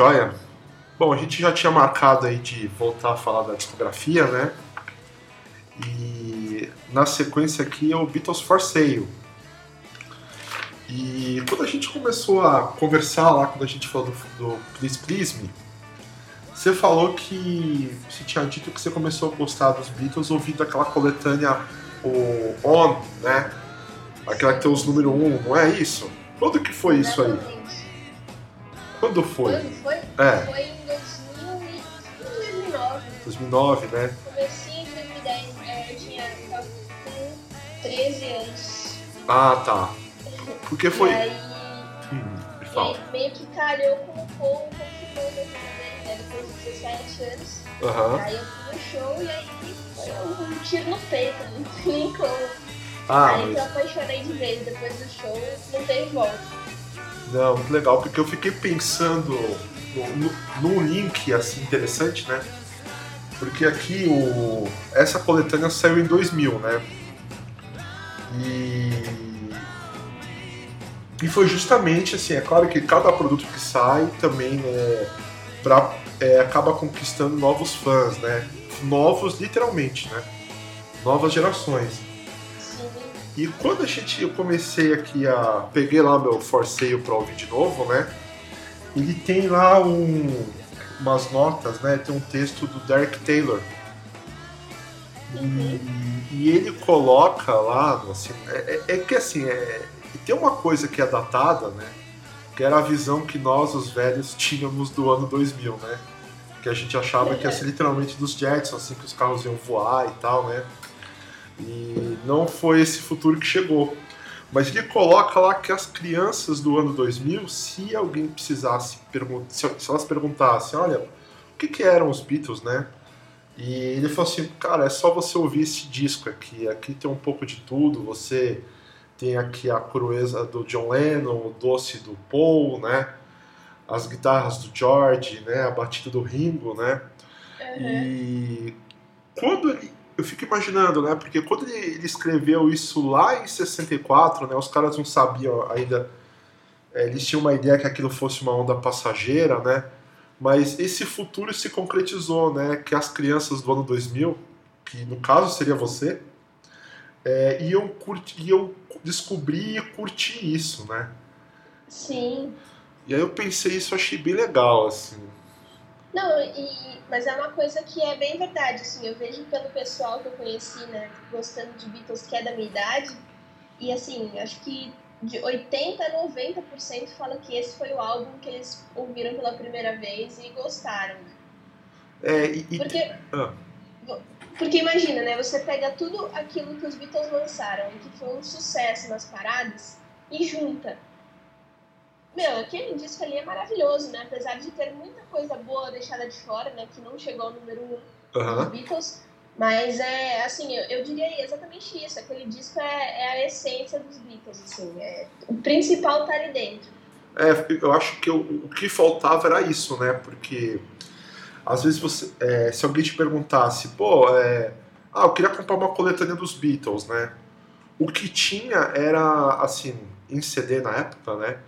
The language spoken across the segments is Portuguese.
joia. Bom, a gente já tinha marcado aí de voltar a falar da discografia, né? E na sequência aqui é o Beatles for Sale. E quando a gente começou a conversar lá, quando a gente falou do, do Please Please Me, você falou que você tinha dito que você começou a gostar dos Beatles ouvindo aquela coletânea o On, né? Aquela que tem os número 1, um, não é isso? Quando que foi isso aí? Quando foi? Quando foi? É. Foi em 2009. 2009, né? Comecei em 2010, é, eu tinha tava com 13 anos. Ah, tá. Porque foi. E aí, Hum, me e fala. meio que calhou com o a vida dele, né? Depois de 17 anos. Aham. Aí eu fui no show e aí foi um tiro no peito, não tem nem como. Ah, aí que eu mas. apaixonei de vez, depois do show não teve volta. Não, muito legal, porque eu fiquei pensando no- link assim interessante, né? Porque aqui o, essa coletânea saiu em 2000, né? E, e foi justamente assim, é claro que cada produto que sai também é, pra, é, acaba conquistando novos fãs, né? Novos literalmente, né? Novas gerações. E quando a gente, eu comecei aqui a. Peguei lá meu for sale pra ouvir de novo, né? Ele tem lá um, umas notas, né? Tem um texto do Derek Taylor. E, e ele coloca lá, assim, é, é- é que assim, é, tem uma coisa que é datada, né? Que era a visão que nós, os velhos, tínhamos do ano 2000, né? Que a gente achava que ia ser literalmente dos Jetsons, assim, que os carros iam voar e tal, né? E não foi esse futuro que chegou. Mas ele coloca lá que as crianças do ano 2000, se alguém precisasse perguntar, se, se elas perguntassem, olha, o que, que eram os Beatles, né? E ele falou assim, cara, é só você ouvir esse disco aqui. Aqui tem um pouco de tudo. Você tem aqui a crueza do John Lennon, o doce do Paul, né? As guitarras do George, né? A batida do Ringo, né? Uhum. E quando ele. Eu fico imaginando, né? Porque quando ele, ele escreveu isso lá em 64, né? Os caras não sabiam ainda. é, eles tinham uma ideia que aquilo fosse uma onda passageira, né? Mas esse futuro se concretizou, né? Que as crianças do ano 2000, que no caso seria você, é, iam, curtir, iam descobrir e curtir isso, né? Sim. E aí eu pensei isso, achei bem legal, assim. Não, e, mas é uma coisa que é bem verdade, assim, eu vejo pelo pessoal que eu conheci, né, gostando de Beatles, que é da minha idade, e assim, acho que de 80% a 90% fala que esse foi o álbum que eles ouviram pela primeira vez e gostaram. É, e, Porque, Ah. porque imagina, né, você pega tudo aquilo que os Beatles lançaram, e que foi um sucesso nas paradas, e junta. Meu, aquele disco ali é maravilhoso, né? Apesar de ter muita coisa boa deixada de fora, né? Que não chegou ao número um dos aham. Beatles. Mas é, assim, eu, eu diria exatamente isso. Aquele disco é, é a essência dos Beatles, assim. É, o principal tá ali dentro. É, eu acho que o, o que faltava era isso, né? Porque às vezes você, é, se alguém te perguntasse, pô, é, ah, eu queria comprar uma coletânea dos Beatles, né? O que tinha era, assim, em CD na época, né?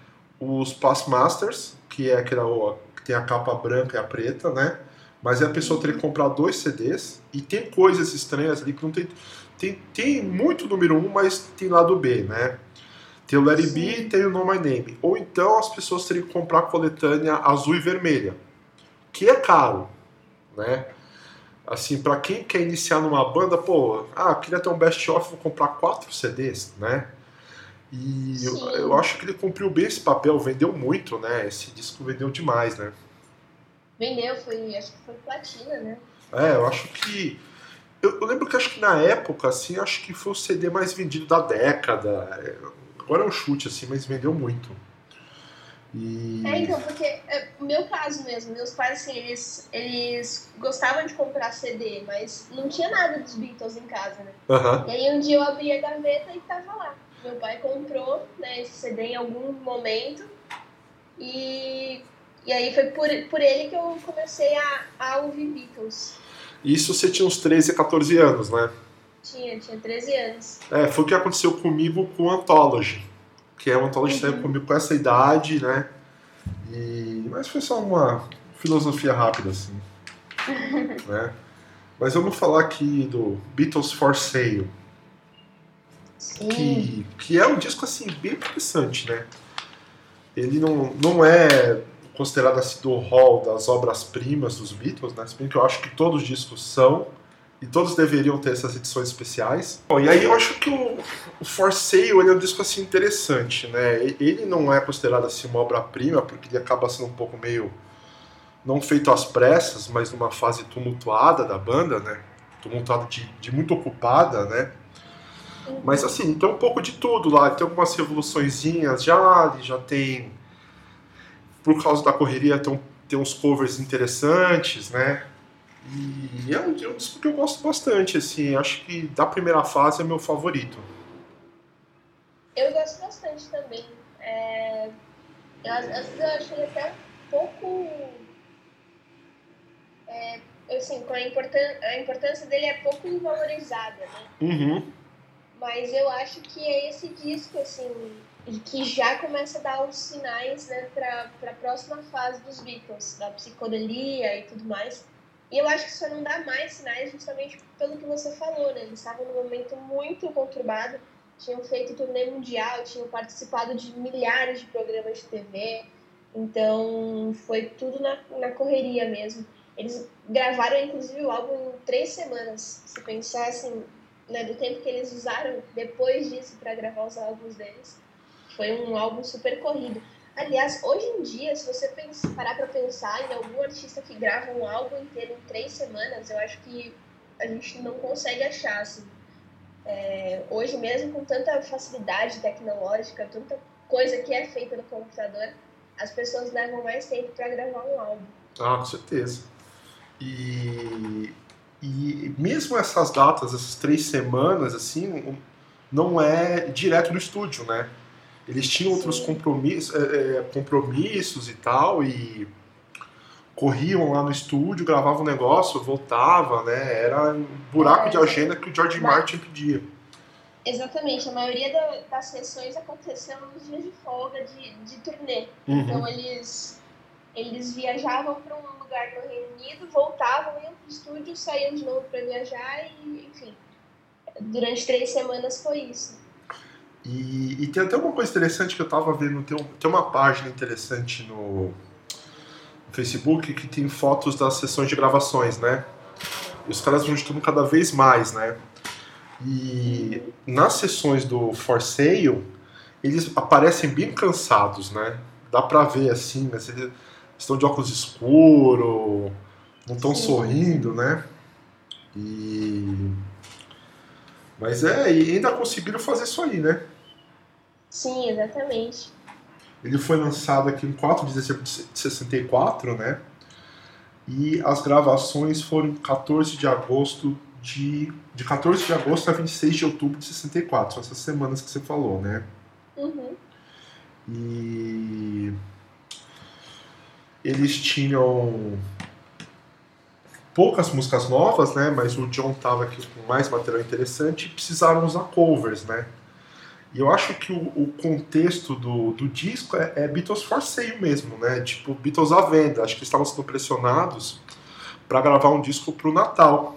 Os Past Masters, que é aquela que tem a capa branca e a preta, né? Mas a pessoa teria que comprar dois CDs e tem coisas estranhas ali que não tem. Tem, tem muito número um, mas tem lado B, né? Tem o Let It Be Sim. e tem o Know My Name. Ou então as pessoas teriam que comprar a coletânea azul e vermelha, que é caro, né? Assim, pra quem quer iniciar numa banda, pô, ah, queria ter um best-of, vou comprar quatro CDs, né? E eu, eu acho que ele cumpriu bem esse papel, vendeu muito, né? Esse disco vendeu demais, né? Vendeu, foi, acho que foi platina, né? É, eu acho que. Eu, eu lembro que acho que na época, assim, acho que foi o CD mais vendido da década. Agora é um chute, assim, mas vendeu muito. E. É, então, porque é o meu caso mesmo, meus pais, assim, eles, eles gostavam de comprar CD, mas não tinha nada dos Beatles em casa, né? Aham. E aí um dia eu abri a gaveta e tava lá. Meu pai comprou né, esse CD em algum momento e, e aí foi por, por ele que eu comecei a, a ouvir Beatles. Isso você tinha uns 13, 14 anos, né? Tinha, tinha 13 anos. É, foi o que aconteceu comigo com o Anthology. Que é o Anthology Uhum. saiu comigo com essa idade, né? E, mas foi só uma filosofia rápida, assim. né? Mas vamos falar aqui do Beatles for Sale. Que, que é um disco assim bem interessante, né? Ele não, não é considerado assim do hall das obras-primas dos Beatles, né? Se bem que eu acho que todos os discos são, e todos deveriam ter essas edições especiais. Bom, e aí eu acho que o, o For Sale ele é um disco assim interessante, né? Ele não é considerado assim uma obra-prima porque ele acaba sendo um pouco meio não feito às pressas, mas numa fase tumultuada da banda, né? Tumultuada de, de muito ocupada, né? Mas assim, tem um pouco de tudo lá. Tem algumas revoluçõezinhas já, já tem. Por causa da correria, tem, tem uns covers interessantes, né? E é um, é um disco que eu gosto bastante, assim. Acho que da primeira fase é meu favorito. Eu gosto bastante também. É... Eu, às vezes eu acho ele até um pouco. É, assim, com a, importância, a importância dele é pouco valorizada, né? Uhum. Mas eu acho que é esse disco, assim, que já começa a dar os sinais, né, para a próxima fase dos Beatles, da psicodelia e tudo mais. E eu acho que só não dá mais sinais justamente pelo que você falou, né? Eles estavam num momento muito conturbado, tinham feito turnê mundial, tinham participado de milhares de programas de TV, então foi tudo na, na correria mesmo. Eles gravaram, inclusive, o álbum em três semanas. Se pensar, assim, né, do tempo que eles usaram depois disso para gravar os álbuns deles. Foi um álbum super corrido. Aliás, hoje em dia, se você parar para pensar em algum artista que grava um álbum inteiro em três semanas, eu acho que a gente não consegue achar, assim. É, hoje mesmo, com tanta facilidade tecnológica, tanta coisa que é feita no computador, as pessoas levam mais tempo para gravar um álbum. Ah, com certeza. E e mesmo essas datas, essas três semanas, assim, não é direto do estúdio, né? Eles tinham outros compromissos, é, é, compromissos e tal, e corriam lá no estúdio, gravavam o negócio, voltava, né? Era um buraco é, de agenda que o George mas... Martin pedia. Exatamente, a maioria da, das sessões aconteceu nos dias de folga de, de turnê. Uhum. Então eles, eles viajavam para um lugar no Reino Unido, voltavam, iam pro estúdio, saíam de novo para viajar e, enfim, durante três semanas foi isso. E, e, tem até uma coisa interessante que eu tava vendo, tem, um, tem uma página interessante no, no Facebook que tem fotos das sessões de gravações, né? E os caras vão estudando cada vez mais, né? E nas sessões do For Sale, eles aparecem bem cansados, né? Dá pra ver assim, né? Estão de óculos escuro, não estão sorrindo, né? E... Mas é, e ainda conseguiram fazer isso aí, né? Sim, exatamente. Ele foi lançado aqui em 4 de dezembro de 64, né? E as gravações foram 14 de agosto de. De 14 de agosto a 26 de outubro de 64, essas semanas que você falou, né? Uhum. E eles tinham poucas músicas novas, né? Mas o John tava aqui com mais material interessante e precisaram usar covers, né? E eu acho que o, o contexto do, do disco é, é, Beatles for sale mesmo, né? Tipo, Beatles à venda. Acho que eles estavam sendo pressionados para gravar um disco pro Natal.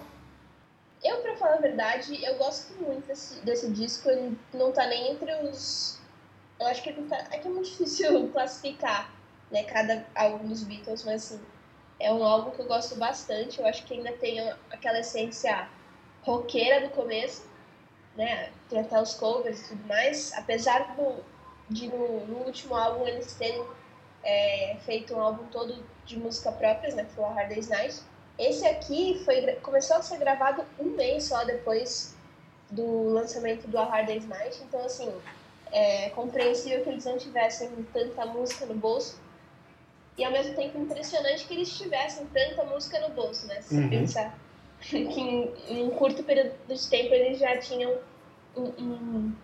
Eu, pra falar a verdade, eu gosto muito desse, desse disco. Ele não tá nem entre os. Eu acho que ele tá. É que é muito difícil classificar né, cada álbum dos Beatles, mas assim, é um álbum que eu gosto bastante. Eu acho que ainda tem aquela essência roqueira do começo, né? Tem até os covers e tudo mais. Apesar do, de no, no último álbum eles terem é, feito um álbum todo de música próprias, né? Foi o Hard Day's Night. Esse aqui foi, começou a ser gravado um mês só depois do lançamento do A Hard Day's Night. Então, assim, é compreensível que eles não tivessem tanta música no bolso e ao mesmo tempo impressionante que eles tivessem tanta música no bolso, né? Se uhum. pensar que em, em, um curto período de tempo eles já tinham um, um,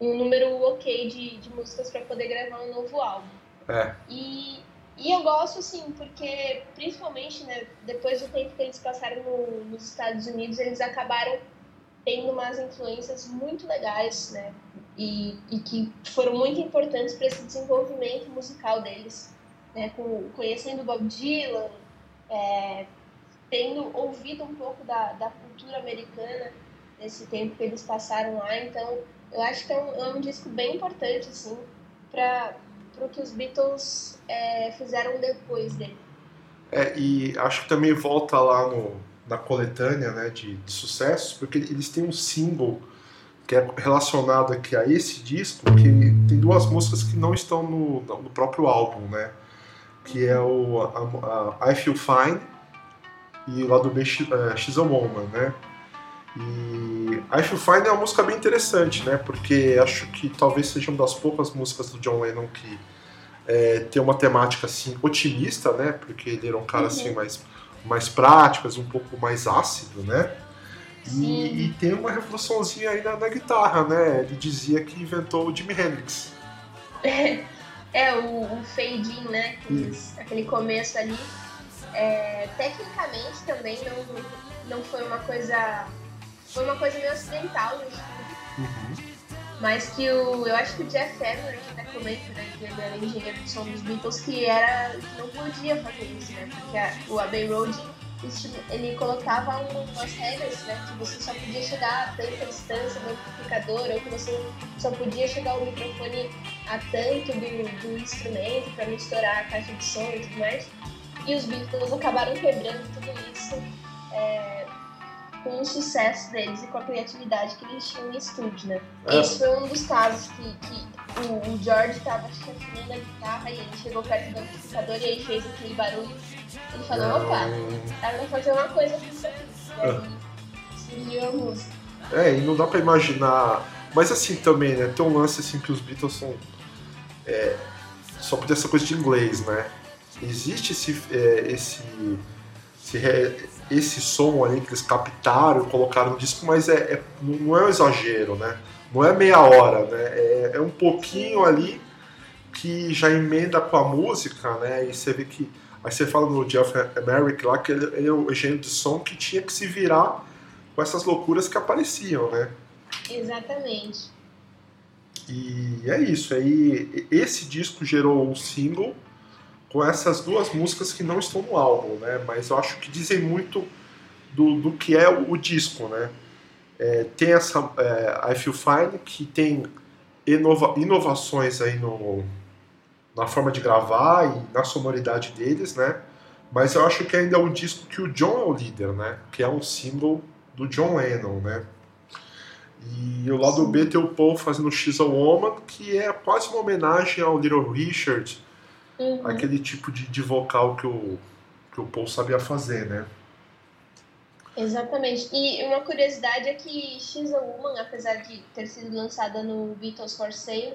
um número ok de, de músicas para poder gravar um novo álbum. É. E, e eu gosto, assim, porque principalmente né, depois do tempo que eles passaram no, nos Estados Unidos, eles acabaram tendo umas influências muito legais, né? E, e que foram muito importantes para esse desenvolvimento musical deles né, com, conhecendo Bob Dylan, é, tendo ouvido um pouco da, da cultura americana nesse tempo que eles passaram lá. Então, eu acho que é um, é um disco bem importante, assim, para o que os Beatles é, fizeram depois dele. É, e acho que também volta lá no, na coletânea né, de, de sucessos, porque eles têm um single que é relacionado aqui a esse disco, que tem duas músicas que não estão no, no próprio álbum, né? Que é o a, a I Feel Fine e lá do B uh, She's a Woman, né? E I Feel Fine é uma música bem interessante, né? Porque acho que talvez seja uma das poucas músicas do John Lennon que é, tem uma temática assim otimista, né? Porque ele era um cara assim, uhum. assim mais mais prático, um pouco mais ácido, né? E, e, tem uma revoluçãozinha aí na, na, guitarra, né? Ele dizia que inventou o Jimi Hendrix. É, o, o fade in, né? Aquele começo ali. É, tecnicamente também não, não foi uma coisa. Foi uma coisa meio ocidental no estudo. Uhum. Mas que o. Eu acho que o Jeff que até comenta, né? Que ele era engenheiro de som dos Beatles, que era. não podia fazer isso, né? Porque a, o Abbey Road ele colocava umas regras, né? Que você só podia chegar a tanta distância do amplificador, ou que você só podia chegar o microfone a tanto do, do instrumento para não estourar a caixa de som e tudo mais. E os Beatles acabaram quebrando tudo isso é, com o sucesso deles e com a criatividade que eles tinham em estúdio, né? É. Esse foi um dos casos que, que o, o George estava afinando a guitarra e ele chegou perto do amplificador e aí fez aquele barulho. Ele falou, opa, dá pra fazer uma coisa com isso aqui. E surgiu a música. É, e não dá pra imaginar. Mas assim também, né? Tem um lance assim que os Beatles são. É, só por essa coisa de inglês, né? Existe esse, é, esse, esse, esse som ali que eles captaram, colocaram no disco, mas é, é, não é um exagero, né? Não é meia hora, né? É, é um pouquinho ali que já emenda com a música, né? E você vê que. Aí você fala no Jeff Merrick lá que ele, ele é o gênio de som que tinha que se virar com essas loucuras que apareciam, né? Exatamente. E é isso. Aí esse disco gerou um single com essas duas músicas que não estão no álbum, né? Mas eu acho que dizem muito do, do que é o, o disco, né? É, tem essa é, I Feel Fine que tem inova, inovações aí no, na forma de gravar e na sonoridade deles, né? Mas eu acho que ainda é um disco que o John é o líder, né? Que é um single do John Lennon, né? E o lado B tem o Paul fazendo X a Woman, que é quase uma homenagem ao Little Richard, uhum. aquele tipo de, de vocal que o, que o Paul sabia fazer, né? Exatamente. E uma curiosidade é que X a Woman, apesar de ter sido lançada no Beatles for Sale,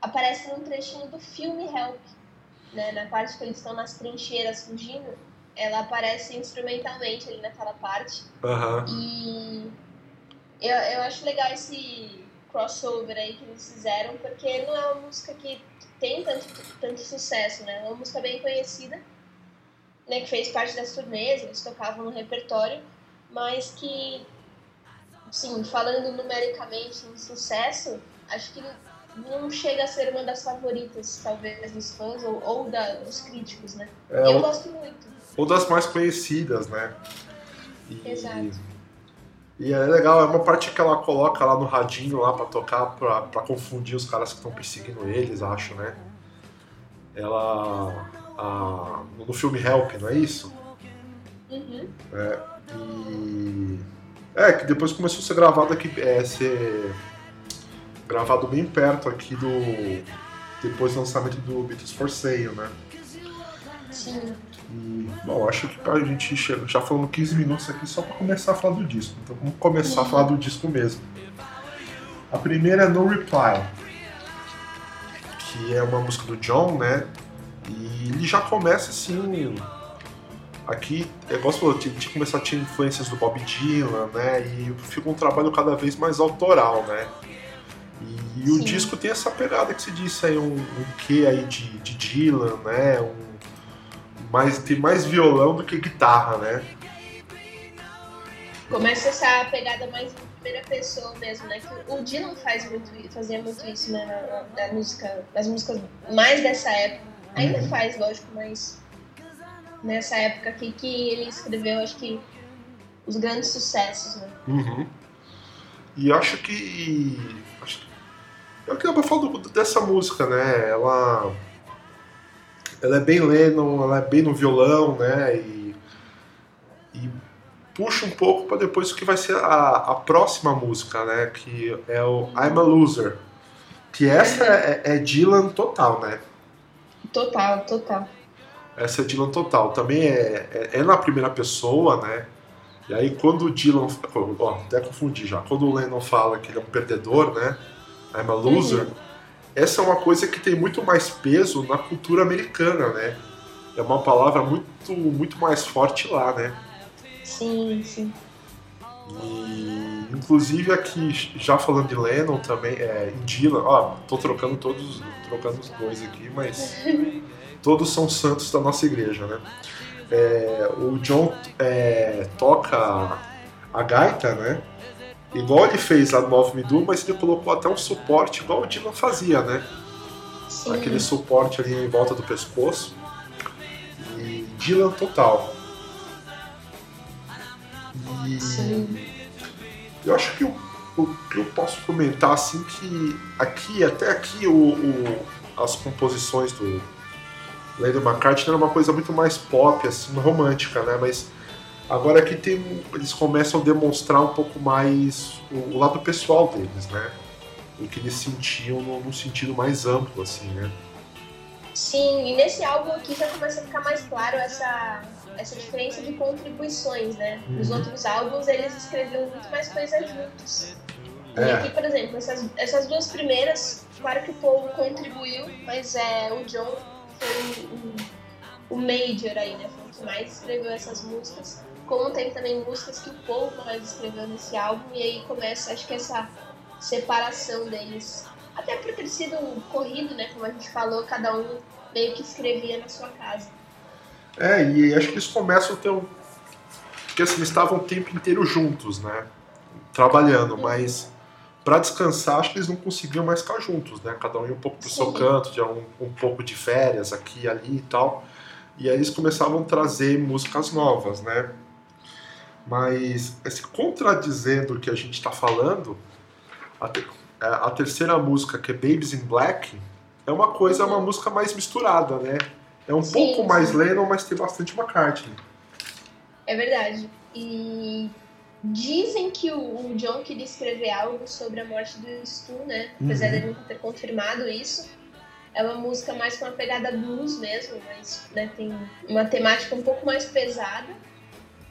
aparece num trechinho do filme Help, né? Na parte que eles estão nas trincheiras fugindo, ela aparece instrumentalmente ali naquela parte. Uhum. E eu, eu acho legal esse crossover aí que eles fizeram, porque não é uma música que tem tanto, tanto sucesso, né? É uma música bem conhecida, né? Que fez parte das turnês, eles tocavam no repertório, mas que, sim, falando numericamente em sucesso, acho que não chega a ser uma das favoritas, talvez, dos fãs ou, ou da, dos críticos, né? É, eu ou, gosto muito. Ou das mais conhecidas, né? E, Exato. E é legal, é uma parte que ela coloca lá no radinho lá para tocar, pra, pra confundir os caras que estão perseguindo eles, acho, né? Ela. A, no filme Help, não é isso? Uhum. É, e. É, que depois começou a ser gravado aqui, é, ser gravado bem perto aqui do. Depois do lançamento do Beatles for Sale, né? Sim. E, bom, acho que a gente chega, já falando 15 minutos aqui só para começar a falar do disco. Então vamos começar a falar do disco mesmo. A primeira é No Reply, que é uma música do John, né? E ele já começa assim. Aqui, é falou, tinha que começar a ter influências do Bob Dylan, né? E fica um trabalho cada vez mais autoral, né? E, e o disco tem essa pegada que se disse aí, um, um quê aí de, de Dylan, né? Um, mais, tem mais violão do que guitarra, né? Começa essa pegada mais em primeira pessoa mesmo, né? Que o Dylan faz muito, fazia muito isso, né? Na, na música, nas músicas mais dessa época. Ainda uhum. faz, lógico, mas nessa época aqui que ele escreveu, acho que os grandes sucessos, né? Uhum. E acho que. Acho que eu queria falar dessa música, né? Ela. Ela é bem Lennon, ela é bem no violão, né? E, e puxa um pouco para depois o que vai ser a, a próxima música, né? Que é o I'm a Loser. Que essa é, é Dylan total, né? Total, total. Essa é Dylan total. Também é, é, é, na primeira pessoa, né? E aí quando o Dylan. Ó, até confundi já. Quando o Lennon fala que ele é um perdedor, né? I'm a loser. Uhum. Essa é uma coisa que tem muito mais peso na cultura americana, né? É uma palavra muito, muito mais forte lá, né? Sim, sim. E, inclusive aqui, já falando de Lennon também, é, em Dylan, ó, tô trocando todos, trocando os dois aqui, mas todos são santos da nossa igreja, né? É, o John é, toca a gaita, né? Igual ele fez lá no Nove Midu, mas ele colocou até um suporte igual o Dylan fazia, né? Sim. Aquele suporte ali em volta do pescoço. E Dylan total. E Sim. eu acho que o, o, que eu posso comentar assim que aqui, até aqui, o, o as composições do Lady McCartney era uma coisa muito mais pop, assim, romântica, né? Mas agora aqui tem, eles começam a demonstrar um pouco mais o, o lado pessoal deles, né? O que eles sentiam no, no sentido mais amplo, assim, né? Sim, e nesse álbum aqui já começa a ficar mais claro essa, essa diferença de contribuições, né? Uhum. Nos outros álbuns eles escreviam muito mais coisas juntos. É. E aqui, por exemplo, essas, essas duas primeiras, claro que o Paul contribuiu, mas é, o John foi o, o major aí, né? Foi o que mais escreveu essas músicas. Como tem também músicas que o Paul mais escreveu nesse álbum, e aí começa, acho que essa separação deles. Até por ter sido corrido, né? Como a gente falou, cada um meio que escrevia na sua casa. É, e acho que eles começam a ter um. Porque assim, eles estavam o tempo inteiro juntos, né? Trabalhando, mas para descansar, acho que eles não conseguiam mais ficar juntos, né? Cada um ia um pouco pro Sim. seu canto, já um, um pouco de férias aqui e ali e tal. E aí eles começavam a trazer músicas novas, né? Mas, assim, contradizendo o que a gente está falando, a, é, a, terceira música, que é Babies in Black, é uma coisa, é uma uhum. música mais misturada, né? É um sim, pouco sim. mais Lennon, mas tem bastante McCartney. É verdade. E dizem que o, o John queria escrever algo sobre a morte do Stu, né? Apesar uhum. nunca ter confirmado isso. É uma música mais com uma pegada blues mesmo, mas né, tem uma temática um pouco mais pesada.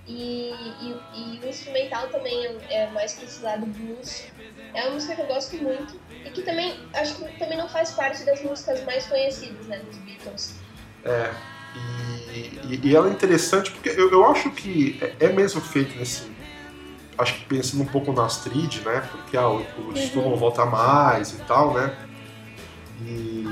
E, e, e, o instrumental também é, é mais para esse lado blues. É uma música que eu gosto muito e que também acho que também não faz parte das músicas mais conhecidas né, dos Beatles. É, e, e, ela é interessante porque eu, eu acho que é, é mesmo feito nesse. Acho que pensando um pouco na Astrid, né? Porque ah, o, o uhum. não volta mais e tal, né? E,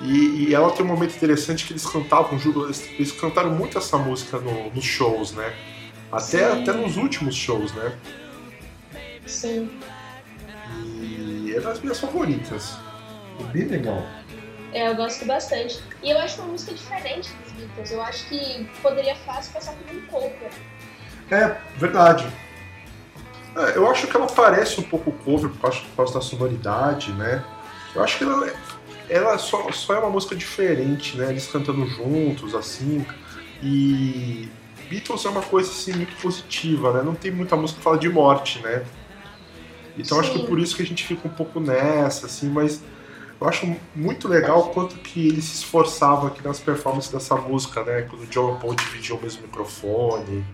e, e, ela tem um momento interessante que eles cantavam, eles, eles cantaram muito essa música no, nos shows, né? Até, até nos últimos shows, né? Sim. E é das minhas favoritas. É bem legal. É, eu gosto bastante. E eu acho uma música diferente dos Beatles. Eu acho que poderia fácil passar por um cover. É, verdade. É, eu acho que ela parece um pouco cover por causa, por causa da sonoridade, né? Eu acho que ela, ela só, só é uma música diferente, né? Eles cantando juntos, assim. E Beatles é uma coisa assim muito positiva, né? Não tem muita música que fala de morte, né? Então Sim. acho que por isso que a gente fica um pouco nessa, assim, mas eu acho muito legal o quanto que eles se esforçavam aqui nas performances dessa música, né? Quando o John Paul dividiam o mesmo microfone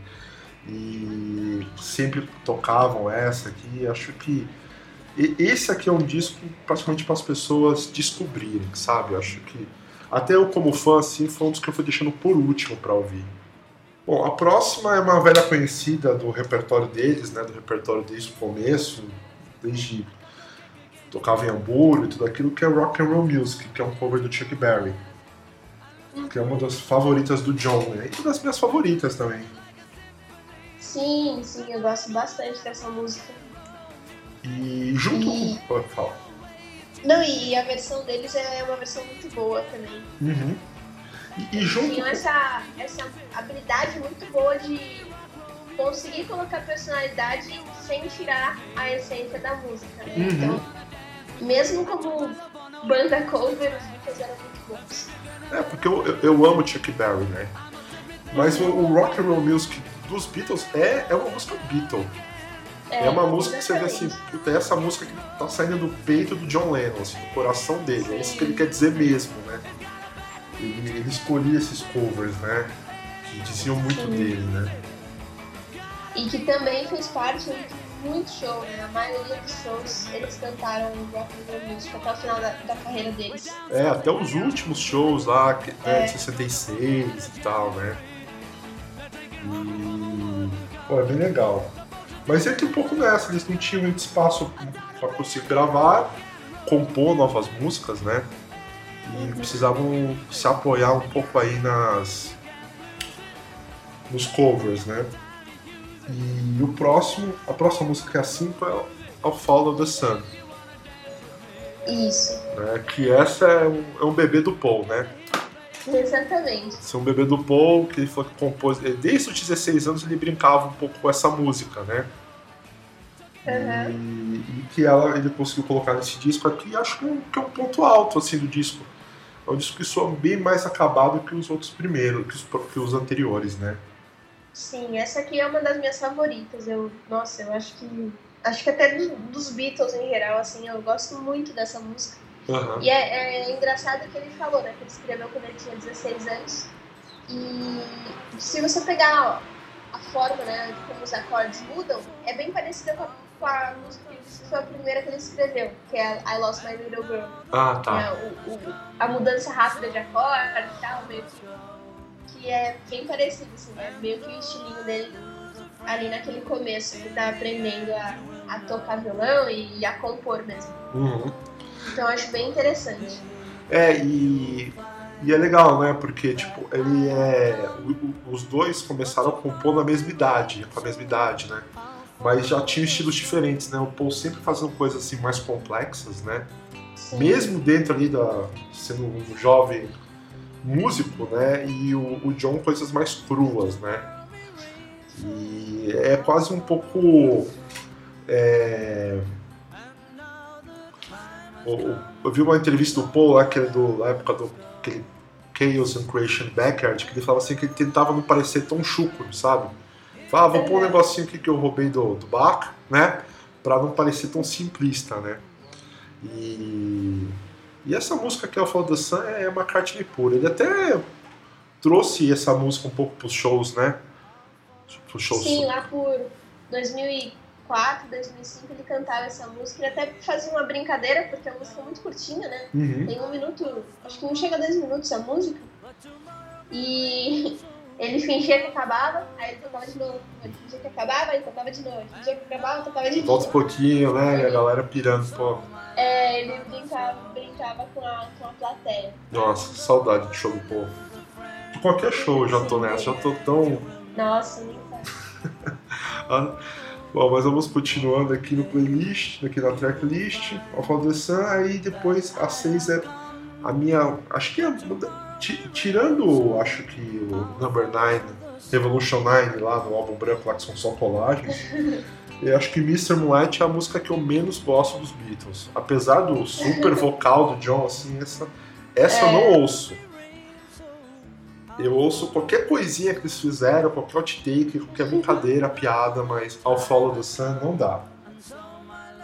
e sempre tocavam essa aqui. Acho que esse aqui é um disco praticamente para as pessoas descobrirem, sabe? Acho que até eu como fã assim foi um dos que eu fui deixando por último para ouvir. Bom, a próxima é uma velha conhecida do repertório deles, né? Do repertório desde o começo, desde tocava em Hamburgo e tudo aquilo, que é Rock and Roll Music, que é um cover do Chuck Berry. Que é uma das favoritas do John, né? E uma das minhas favoritas também. Sim, sim, eu gosto bastante dessa música. E junto e... com. Fala. Não, e a versão deles é uma versão muito boa também. Uhum. E, e junto. Tinham essa, essa habilidade muito boa de conseguir colocar personalidade sem tirar a essência da música, né? Uhum. Então, mesmo como banda cover, os Beatles eram muito bons. É, porque eu, eu, eu amo Chuck Berry, né? Mas o, o rock and roll music dos Beatles é, é uma música Beatle. É, uma música que você vê assim, puta, é essa música que tá saindo do peito do John Lennon, assim, do coração dele. É isso que ele quer dizer mesmo, né? Ele, ele escolhia esses covers, né? Que diziam muito Sim. dele, né? E que também fez parte de muito show, né? A maioria dos shows eles cantaram rock and roll music até o final da, da carreira deles. É, até os últimos shows lá, que, né, É. de 66 e tal, né? E. Pô, é bem legal. Mas é que um pouco nessa, eles não tinham muito espaço pra conseguir gravar, compor novas músicas, né? E precisavam se apoiar um pouco aí nas. nos covers, né? E o próximo, a próxima música que é a 5 é o Follow the Sun, Isso, né? Que essa é um, é um bebê do Paul, né? Exatamente. É um bebê do Paul, que ele foi que compôs. ele- Desde os 16 anos ele brincava um pouco com essa música, né? Aham. E, e que ela, ele conseguiu colocar nesse disco aqui, e acho que é, um, que é um ponto alto assim do disco. É um disco que soa bem mais acabado que os outros primeiros, que os, que os anteriores, né? Sim, essa aqui é uma das minhas favoritas. Eu, nossa, eu acho que. Acho que até dos, dos Beatles em geral, assim, eu gosto muito dessa música. Aham. E é, é engraçado que ele falou, né? Que ele escreveu quando ele tinha 16 anos. E se você pegar ó, a forma, né, como os acordes mudam, é bem parecida com a, com a música que foi a primeira que ele escreveu, que é I Lost My Little Girl. Ah, tá. né, o, o- a mudança rápida de acorde e tal, meio que, que é bem parecido, assim, é meio que o estilinho dele ali naquele começo, que tá aprendendo a, a tocar violão e, e a compor mesmo. Uhum. Então eu acho bem interessante. É, e, e é legal, né? Porque, tipo, ele é. os dois começaram a compor na mesma idade, com a mesma idade, né? Mas já tinham estilos diferentes, né? O Paul sempre fazendo coisas assim mais complexas, né? Sim. Mesmo dentro ali da. sendo um jovem músico, né? E o, o John coisas mais cruas, né? E é quase um pouco. é, eu vi uma entrevista do Paul lá, que é do, da época do aquele Chaos and Creation Backyard, que ele falava assim que ele tentava não parecer tão chucro, sabe? Falava, vou pôr um negocinho aqui que eu roubei do, do Bach, né? Pra não parecer tão simplista, né? E, e essa música que é o Follow the Sun é McCartney pura. Ele até trouxe essa música um pouco pros shows, né? Pros shows. Sim, lá por 2004, 2005 ele cantava essa música. Ele até fazia uma brincadeira, porque a música é muito curtinha, né? Uhum. Tem um minuto, acho que não chega a 10 minutos a música. E ele fingia que acabava, aí ele tocava de novo. Ele fingia que acabava, aí tocava de novo. Ele fingia que acabava, tocava de Volta um novo. pouquinho, né? E a galera pirando, pô. É, ele brincava, brincava com, a, com a plateia. Nossa, saudade de show do povo. De qualquer show eu já tô nessa, já tô tão. Nossa, nem faz. Bom, mas vamos continuando aqui no playlist, aqui na tracklist, the Sun, aí depois a 6 é a minha. Acho que é. ti- Tirando, acho que o Number 9, Revolution 9 lá no álbum branco, lá que são só colagens, eu acho que Mr. Moonlight é a música que eu menos gosto dos Beatles. Apesar do super vocal do John, assim, essa, essa eu não ouço. Eu ouço qualquer coisinha que eles fizeram, qualquer outtake, qualquer brincadeira, piada, mas ao Follow the Sun não dá.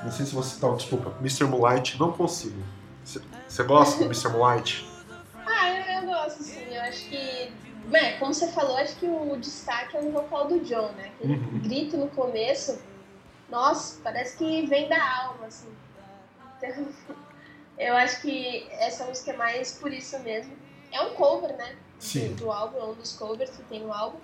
Não sei se você. Não, desculpa, Mr. Moonlight não consigo. Você- gosta do Mr. Moonlight? Ah, eu, eu gosto, sim. Eu acho que. Né, como você falou, acho que o destaque é o vocal do John, né? Aquele Uhum. grito no começo. Nossa, parece que vem da alma, assim. Então, eu acho que essa música é mais por isso mesmo. É um cover, né? Sim. Do álbum, é um dos covers que tem no álbum.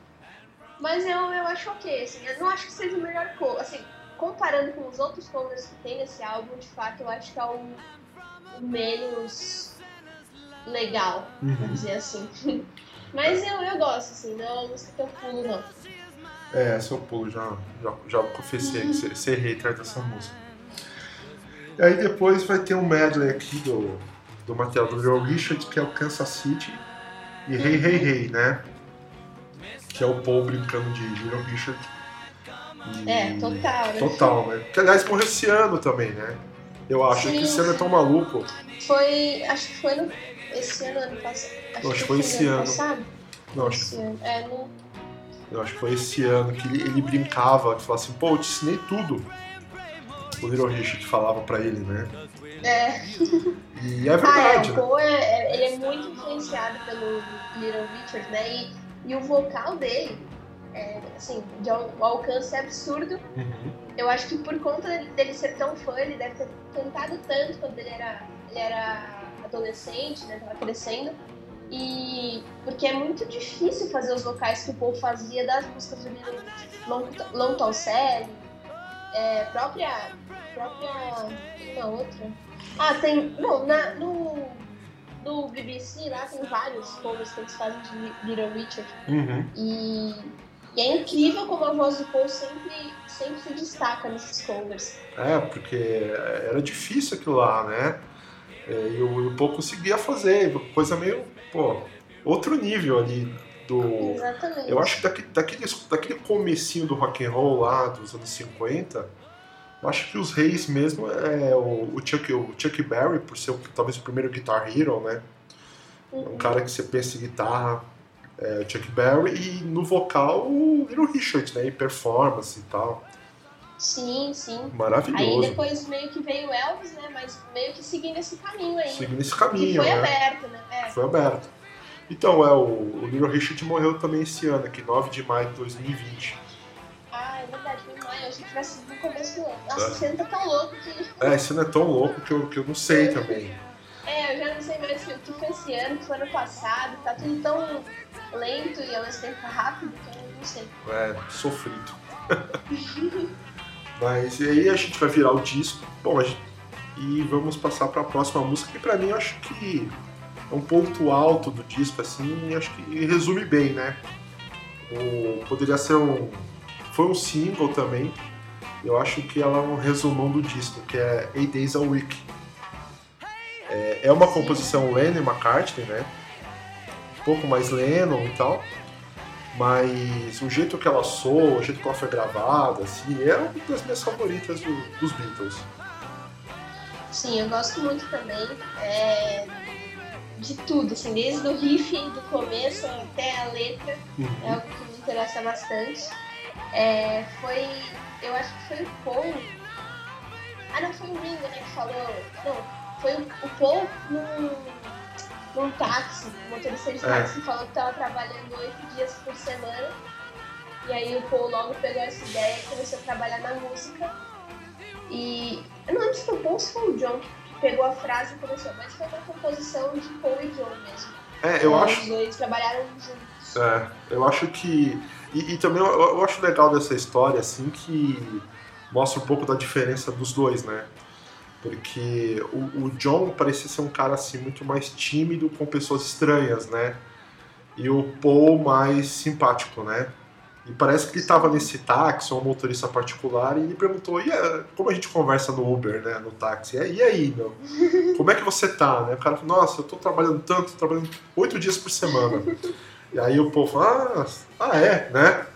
Mas eu, eu acho ok, assim. Eu não acho que seja o melhor cover. Assim, comparando com os outros covers que tem nesse álbum, de fato, eu acho que é o, o menos legal, Uhum. vamos dizer assim. Mas eu, eu gosto, assim, não é uma música que eu pulo, não. É, essa eu pulo, já, já, já confessei que ser, ser hater dessa música. E aí depois vai ter um medley aqui do, do material do Little Richard, que é o Kansas City e Hey Hey Hey, né? Que é o Paul brincando de Little Richard. E... É, total. Né? Total, né? Que aliás morreu esse ano também, né? Eu acho Sim. que esse ano é tão maluco. Foi. Acho que foi no, esse ano, ano passado. Acho, acho que foi esse ano. Passado. Não, acho que. É, no... Eu acho que foi esse ano que ele, ele brincava, que falava assim, pô, eu te ensinei tudo. O Little Richard falava pra ele, né? É. E é verdade. Ah, é, o Paul é, ele é muito influenciado pelo Little Richard, né? E, e o vocal dele, é, assim, de, o alcance é absurdo. Uhum. Eu acho que por conta dele ser tão fã, ele deve ter cantado tanto quando ele era, ele era adolescente, né? Tava crescendo. E porque é muito difícil fazer os vocais que o Paul fazia das músicas do Little Long, Long Tall Sally, é, própria. própria. uma outra ah, tem. Não, na, no, no BBC lá tem vários covers que eles fazem de Little Richard. Uhum. E, e, é incrível como a voz do Paul sempre, sempre se destaca nesses covers. É, porque era difícil aquilo lá, né? É, e o, o Paul conseguia fazer, coisa meio, pô, outro nível ali do. Exatamente. Eu acho que daqui, daquele, daquele comecinho do rock and roll lá dos anos 50 eu acho que os reis mesmo é o, o, Chuck, o Chuck Berry, por ser talvez o primeiro Guitar Hero, né? Uhum. Um cara que você pensa em guitarra, é, o Chuck Berry, e no vocal o Little Richard, né? E performance e tal. Sim, sim. Maravilhoso. Aí depois meio que veio Elvis, né? Mas meio que seguindo esse caminho aí. Seguindo esse caminho, foi né? aberto, né? É. Foi aberto. Então, é, o, o Little Richard morreu também esse ano, aqui, 9 de maio de 2020. Ah, é verdade, foi em maio. Eu achei que tivesse no começo do ano. Nossa, é. esse ano tá tão louco que. É, esse ano é tão louco que eu, que eu não sei também. É, eu já não sei mais o que foi esse ano, o que foi ano passado. Tá tudo tão lento e ao mesmo tempo rápido que eu não sei. É, sofrido. Mas e aí a gente vai virar o disco. Bom, gente, e vamos passar para a próxima música, que para mim eu acho que é um ponto alto do disco, assim, e acho que resume bem, né? O, poderia ser um foi um single também. Eu acho que ela é um resumão do disco, que é Eight Days a Week. É, é uma composição Lennon McCartney, né? Um pouco mais Lennon e tal. Mas o jeito que ela soa, o jeito que ela foi gravada, assim, é uma das minhas favoritas do, dos Beatles. Sim, eu gosto muito também. É, de tudo, assim, desde o riff do começo até a letra, uhum. é algo que me interessa bastante. É, foi. Eu acho que foi o Paul. Ah, não, foi o Ringo, né, que falou. Não, foi o Paul num, num táxi, motorista de é. táxi, é. falou que estava trabalhando oito dias por semana. E aí o Paul logo pegou essa ideia e começou a trabalhar na música. E eu não lembro se foi o Paul ou se foi o John que pegou a frase e começou, mas foi uma composição de Paul e John mesmo. É, eu é, acho. Os dois trabalharam juntos. É, eu acho que e, e também eu, eu, acho legal dessa história, assim, que mostra um pouco da diferença dos dois, né? Porque o, o John parecia ser um cara, assim, muito mais tímido com pessoas estranhas, né? E o Paul mais simpático, né? E parece que ele estava nesse táxi, um motorista particular, e ele perguntou, e como a gente conversa no Uber, né, no táxi? E aí, meu? Como é que você tá? Né? O cara falou, nossa, eu tô trabalhando tanto, tô trabalhando oito dias por semana. E aí o povo, ah, ah é, né?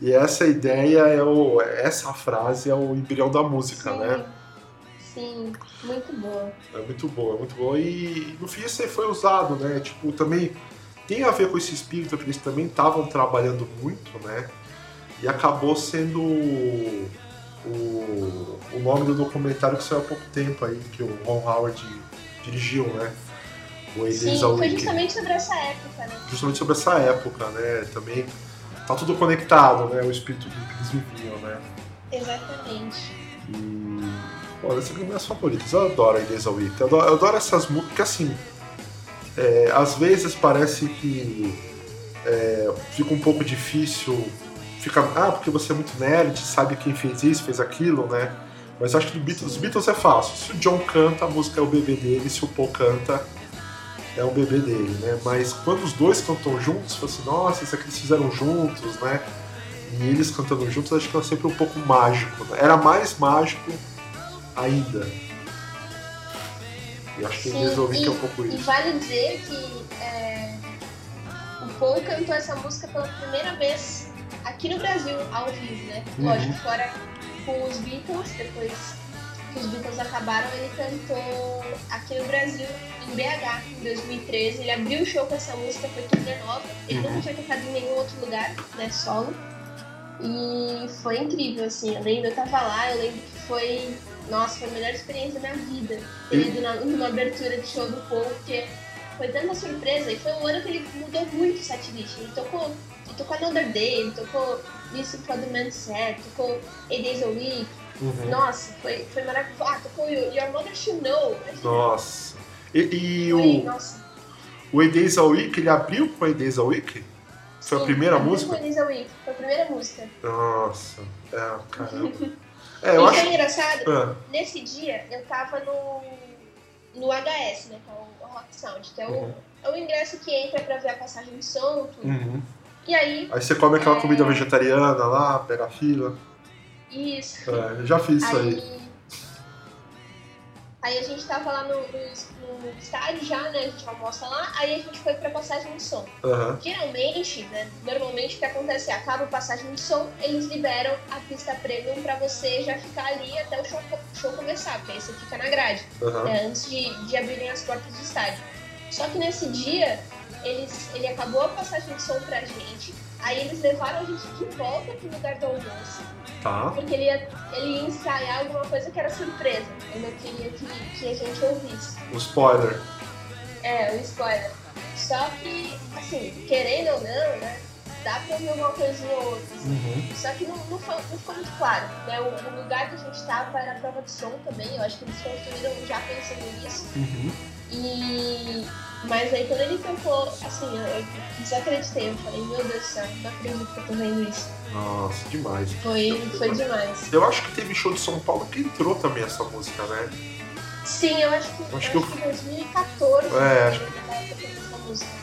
E essa ideia é o. Essa frase é o embrião da música, Sim. né? Sim, muito boa. É muito boa, é muito boa. E no fim isso aí foi usado, né? Tipo, também tem a ver com esse espírito que eles também estavam trabalhando muito, né? E acabou sendo o, o nome do documentário que saiu há pouco tempo aí, que o Ron Howard dirigiu, né? O Sim, foi justamente sobre essa época, né? Justamente sobre essa época, né? Também tá tudo conectado, né? O espírito que eles viviam, né? Exatamente. E. Pô, essa é uma das minhas favoritas. Eu adoro a Days Week. Eu adoro, eu adoro essas músicas, porque assim. É, às vezes parece que é, fica um pouco difícil. Fica, ah, porque você é muito nerd, sabe quem fez isso, fez aquilo, né? Mas acho que do Beatles, Beatles é fácil. Se o John canta, a música é o bebê dele. Se o Paul canta, é o bebê dele, né? Mas quando os dois cantam juntos, você assim, nossa, isso aqui eles fizeram juntos, né? E eles cantando juntos, acho que é sempre um pouco mágico. Né? Era mais mágico ainda. E acho que Sim, resolvi que é um pouco isso. E vale dizer que é, o Paul cantou essa música pela primeira vez aqui no Brasil, ao vivo, né? Uhum. Lógico, fora com os Beatles, depois que os Beatles acabaram, ele cantou aqui no Brasil, em BH, em 2013. Ele abriu o show com essa música, foi turnê nova. Ele uhum. nunca tinha tocado em nenhum outro lugar, né, solo. E foi incrível, assim. Eu lembro, eu tava lá, eu lembro que foi nossa, foi a melhor experiência da minha vida. Ter ido na, numa abertura de show do povo, porque foi tanta surpresa. E foi um ano que ele mudou muito o setlist. Ele tocou, ele tocou Another Day, ele tocou Listen for the Man Set, tocou Eight Days a Week. Uhum. Nossa, foi, foi maravilhoso. Ah, tocou Your Mother Should Know. Nossa. E, e foi, o, nossa. o Eight Days a Week, ele abriu com Eight Days a Week? Foi Sim, a primeira música? Foi Days a Week, foi a primeira música. Nossa, é, caramba. É, eu Isso acho... é engraçado. É. Nesse dia, eu tava no, no HS, né? Que é o Rock Sound, que é o, uhum. é o ingresso que entra pra ver a passagem de som, tudo. Uhum. E aí. Aí você come aquela é... comida vegetariana lá, pega a fila. Isso. É, eu já fiz isso aí. Aí. A gente tava lá no, no, no, estádio já, né? A gente almoça lá, aí a gente foi pra passagem de som. Uhum. Geralmente, né? Normalmente o que acontece é, acaba a passagem de som, eles liberam a pista premium pra você já ficar ali até o show, show começar, porque aí você fica na grade, uhum. né, antes de, de abrirem as portas do estádio. Só que nesse dia, eles, ele acabou a passagem de som pra gente, aí eles levaram a gente de volta pro lugar do almoço. Tá. Porque ele ia, ele ia ensaiar alguma coisa que era surpresa. Ele não queria que, que a gente ouvisse. O spoiler. É, o spoiler. Só que, assim, querendo ou não, né? Dá pra ouvir alguma coisinha ou outra. Assim. Uhum. Só que não, não, foi, não ficou muito claro. Né? O, o, lugar que a gente estava era a prova de som também. Eu acho que eles construíram já pensando nisso. Uhum. E mas aí quando ele tocou, assim, eu, desacreditei. Eu falei, meu Deus do céu, não acredito que eu tô vendo isso. Nossa, demais. Foi, foi demais. Eu acho que teve show de São Paulo que entrou também essa música, né? Sim, eu acho que, eu acho que, eu... que 2014. É, acho que...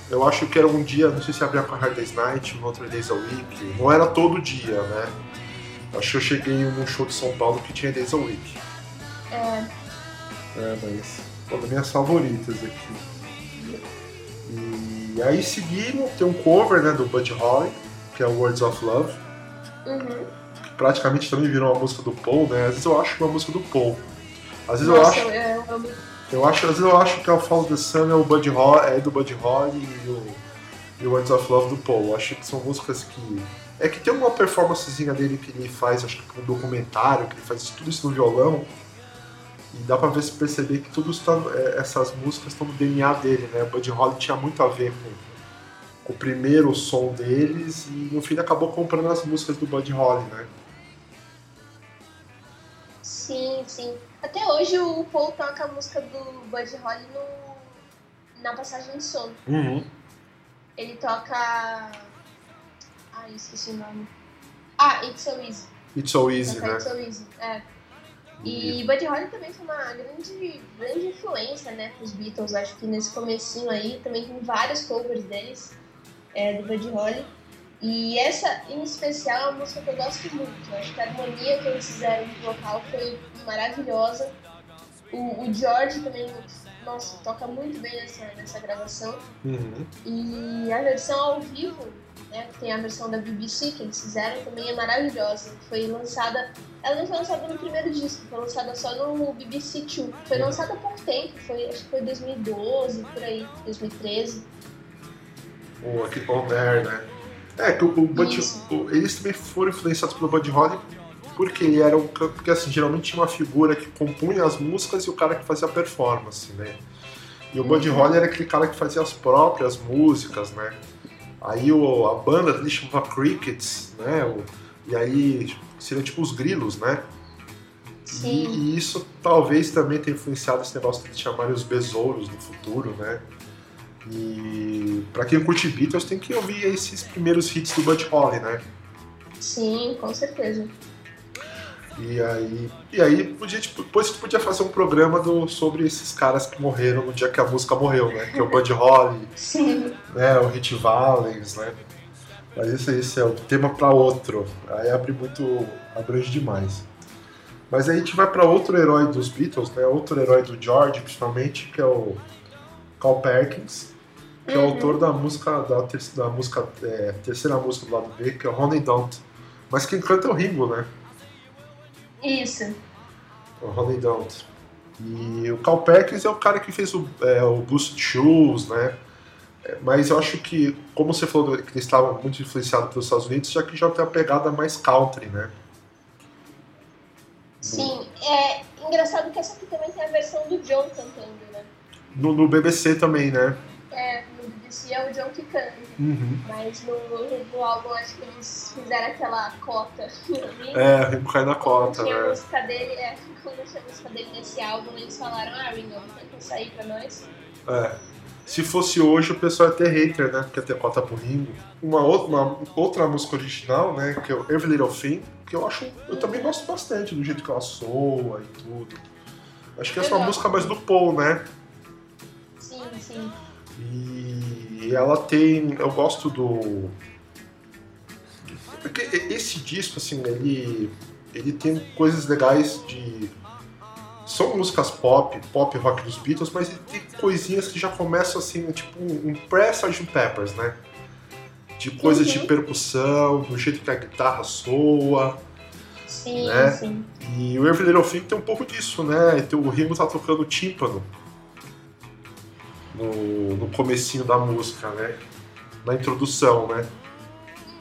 Eu acho que era um dia, não sei se abria com a Hard Day's Night, no outro Days a Week. Não era todo dia, né? Acho que eu cheguei num show de São Paulo que tinha Days a Week. É. É, mas uma das minhas favoritas aqui. E aí seguindo, tem um cover né, do Buddy Holly, que é o Words of Love. Uhum. Que praticamente também virou uma música do Paul, né? Às vezes eu acho que é uma música do Paul. Às vezes Nossa, eu acho. É, eu, eu acho, às vezes eu acho que é o Fall the Sun é o Buddy Holly, é do Buddy Holly e o, e o Words of Love do Paul. Eu acho que são músicas que. É que tem uma performancezinha dele que ele faz, acho que um documentário, que ele faz tudo isso no violão. E dá pra ver, se perceber que tudo está, é, essas músicas estão no DNA dele, né? O Buddy Holly tinha muito a ver com, com, o primeiro som deles e no fim ele acabou comprando as músicas do Buddy Holly, né? Sim, sim. Até hoje o Paul toca a música do Buddy Holly no, na passagem de som. Uhum. Ele toca. Ah, esqueci o nome. Ah, It's So Easy. It's So Easy, né? It's So Easy, é. E Buddy Holly também foi uma grande, grande influência, né, para os Beatles. Acho que nesse comecinho aí também tem vários covers deles, é, do Buddy Holly. E essa, em especial, é uma música que eu gosto muito. Acho que a harmonia que eles fizeram no vocal foi maravilhosa. O, o George também, nossa, toca muito bem nessa, nessa gravação. Uhum. E a versão ao vivo né? Tem a versão da BBC que eles fizeram, também é maravilhosa. Foi lançada. Ela não foi lançada no primeiro disco, foi lançada só no BBC Two. Foi lançada há pouco tempo, foi, acho que foi 2012, por aí, 2013. O aqui Paul Bear, né? É, que o, o o, eles também foram influenciados pelo Buddy Holly porque ele era um porque assim geralmente tinha uma figura que compunha as músicas e o cara que fazia a performance, né? E o Buddy uhum. Holly era aquele cara que fazia as próprias músicas, né? Aí o, a banda dele chamava Crickets, né? O, e aí seria tipo os grilos, né? E, e, isso talvez também tenha influenciado esse negócio de chamarem os besouros no futuro, né? E para quem curte Beatles tem que ouvir esses primeiros hits do Bud Holly, né? Sim, com certeza. E aí, e aí podia, tipo, depois tu podia fazer um programa do, sobre esses caras que morreram no dia que a música morreu, né? Que é o Buddy Holly, né? o Hit Valens, né? Mas isso, isso é o tema para outro. Aí abre muito. abrange demais. Mas aí a gente vai para outro herói dos Beatles, né? Outro herói do George, principalmente, que é o Carl Perkins, que uhum. é o uhum. autor da música da, ter da música é, terceira música do lado B, que é o Honey Don't. Mas quem canta é o Ringo, né? Isso. O Honey Don't. E o Carl Perkins é o cara que fez o, é, o Boost Shoes, né? É, mas eu acho que, como você falou que eles estavam muito influenciados pelos Estados Unidos, já que já tem a pegada mais country, né? Sim, é engraçado que essa aqui também tem a versão do John cantando, né? No, no BBC também, né? É, BBC é o John que canta. Uhum. Mas no, no álbum acho que eles fizeram aquela cota. É, Ringo cai na cota, né? A música dele, é, quando tinha a música dele nesse álbum, eles falaram, ah, Ringo, tenta sair pra nós. É. Se fosse hoje, o pessoal ia ter hater, né? Porque ia ter cota pro Ringo. Uma outra, uma outra música original, né? Que é o Every Little Thing, que eu acho. Eu também gosto bastante do jeito que ela soa e tudo. Acho que essa é uma música mais do Paul, né? Sim, sim. E ela tem. Eu gosto do. Porque esse disco, assim, ele. Ele tem coisas legais de são músicas pop, pop rock dos Beatles, mas tem coisinhas que já começam assim, tipo um pré-Sgt. Peppers, né? De coisas uhum. de percussão, do jeito que a guitarra soa. Sim, né? sim. E o Every Little Thing tem um pouco disso, né? Então, o Ringo tá tocando tímpano no, no comecinho da música, né? Na introdução, né?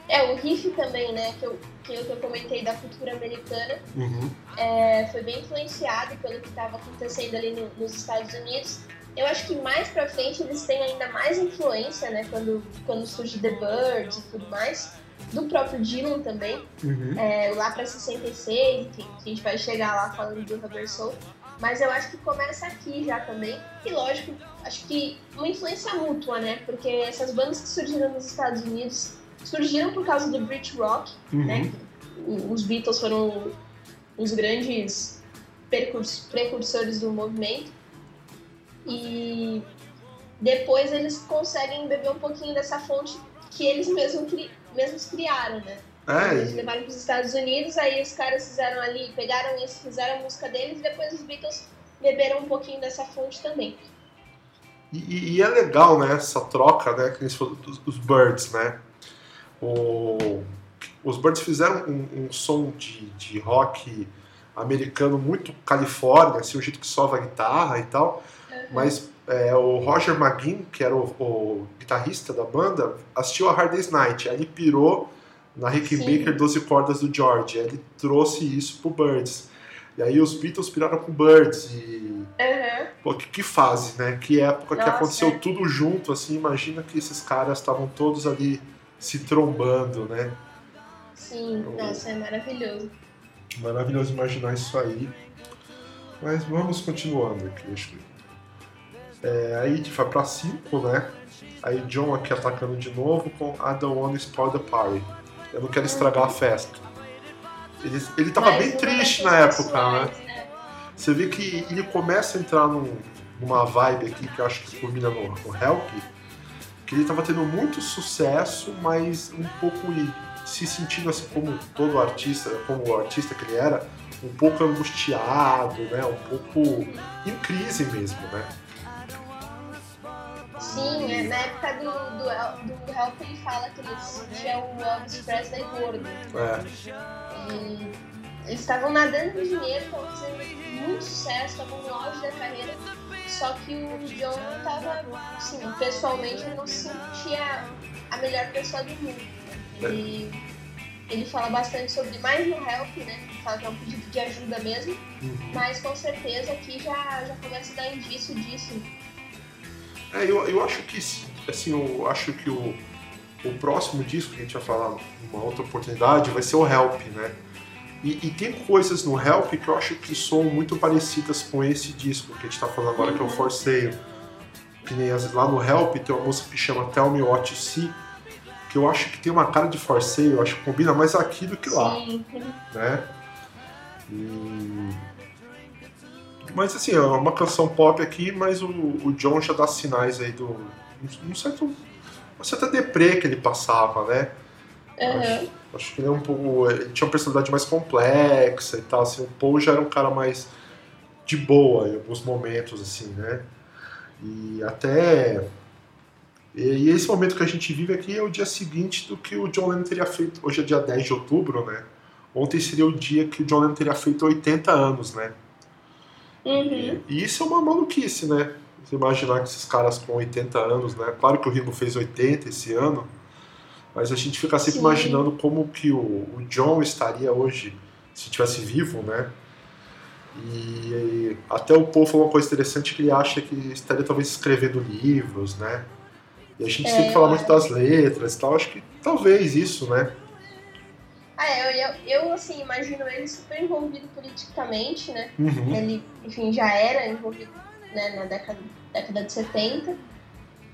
É, o riff também, né? Que eu, que eu, que eu comentei da cultura americana, uhum. é, foi bem influenciado pelo que estava acontecendo ali no, nos Estados Unidos. Eu acho que mais pra frente eles têm ainda mais influência, né? Quando, quando surge The Birds e tudo mais. Do próprio Dylan também. Uhum. É, lá pra 66, que, que a gente vai chegar lá falando do Rubber Soul. Mas eu acho que começa aqui já também. E lógico, acho que uma influência mútua, né? Porque essas bandas que surgiram nos Estados Unidos surgiram por causa do Brit Rock, uhum. né? Os Beatles foram os grandes precursores do movimento. E depois eles conseguem beber um pouquinho dessa fonte que eles mesmos, cri mesmos criaram, né? É. Eles levaram para os Estados Unidos, aí os caras fizeram ali, pegaram isso, fizeram a música deles, e depois os Beatles beberam um pouquinho dessa fonte também. E, e é legal, né, essa troca, né, que eles falam dos, dos Birds, né? O, os Birds fizeram um, um som de, de, rock americano muito Califórnia, assim, o jeito que sova a guitarra e tal, uhum. mas é, o Roger McGuinn, que era o, o, guitarrista da banda, assistiu a Hard Day's Night, aí ele pirou na Rickenbacker 12 cordas do George, ele trouxe isso pro Birds. E aí os Beatles piraram com Birds e... Uhum. Pô, que, que fase, né? Que época Nossa, que aconteceu tudo junto, assim, imagina que esses caras estavam todos ali se trombando, né? Sim, nossa, é maravilhoso. Maravilhoso imaginar isso aí. Mas vamos continuando aqui, acho é, Aí a gente vai pra 5, né? Aí John aqui atacando de novo com I don't wanna spoil the party. Eu não quero estragar a festa. Ele, ele tava Mais bem triste na época, pessoas, né? é. Você vê que ele começa a entrar num, numa vibe aqui que eu acho que culmina no, no Help, que ele estava tendo muito sucesso, mas um pouco se sentindo assim como todo artista, como o artista que ele era, um pouco angustiado, né? Um pouco em crise mesmo, né? Sim, é, na época do, do, do Help ele fala que eles tinham o Elvis Presley gordo. É. E eles estavam nadando no dinheiro, estavam fazendo muito sucesso, estavam no auge da carreira. Só que o John tava, assim, pessoalmente ele não se sentia a melhor pessoa do mundo. Ele, ele fala bastante sobre, mais no help, né? Ele fala que é um pedido de ajuda mesmo, Uhum. mas com certeza aqui já, já começa a dar indício disso. É, eu, eu acho que, assim, eu acho que o, o próximo disco que a gente vai falar numa outra oportunidade vai ser o Help, né? E, e, tem coisas no Help que eu acho que são muito parecidas com esse disco que a gente tá falando agora, que é o For Sale. Que nem lá no Help tem uma música que chama Tell Me What You See, que eu acho que tem uma cara de For Sale, eu acho que combina mais aqui do que lá, Sim. né? E... Mas assim, é uma canção pop aqui, mas o, o John já dá sinais aí do. um certo. uma certa deprê que ele passava, né? Uhum. Acho, Acho que ele é um pouco. Ele tinha uma personalidade mais complexa e tal. Assim, o Paul já era um cara mais de boa em alguns momentos, assim, né? E até. E esse momento que a gente vive aqui é o dia seguinte do que o John Lennon teria feito. Hoje é dia 10 de outubro, né? Ontem seria o dia que o John Lennon teria feito 80 anos, né? Uhum. E isso é uma maluquice, né? Você imaginar que esses caras com 80 anos, né? Claro que o Ringo fez 80 esse ano, mas a gente fica sempre Sim. imaginando como que o, o John estaria hoje se estivesse vivo, né? E até o Paul falou uma coisa interessante que ele acha que estaria talvez escrevendo livros, né? E a gente É, sempre fala muito das letras e tal, acho que talvez isso, né? Ah, é, eu, eu, assim, imagino ele super envolvido politicamente, né? Uhum. Ele, enfim, já era envolvido né, na década, década de 70.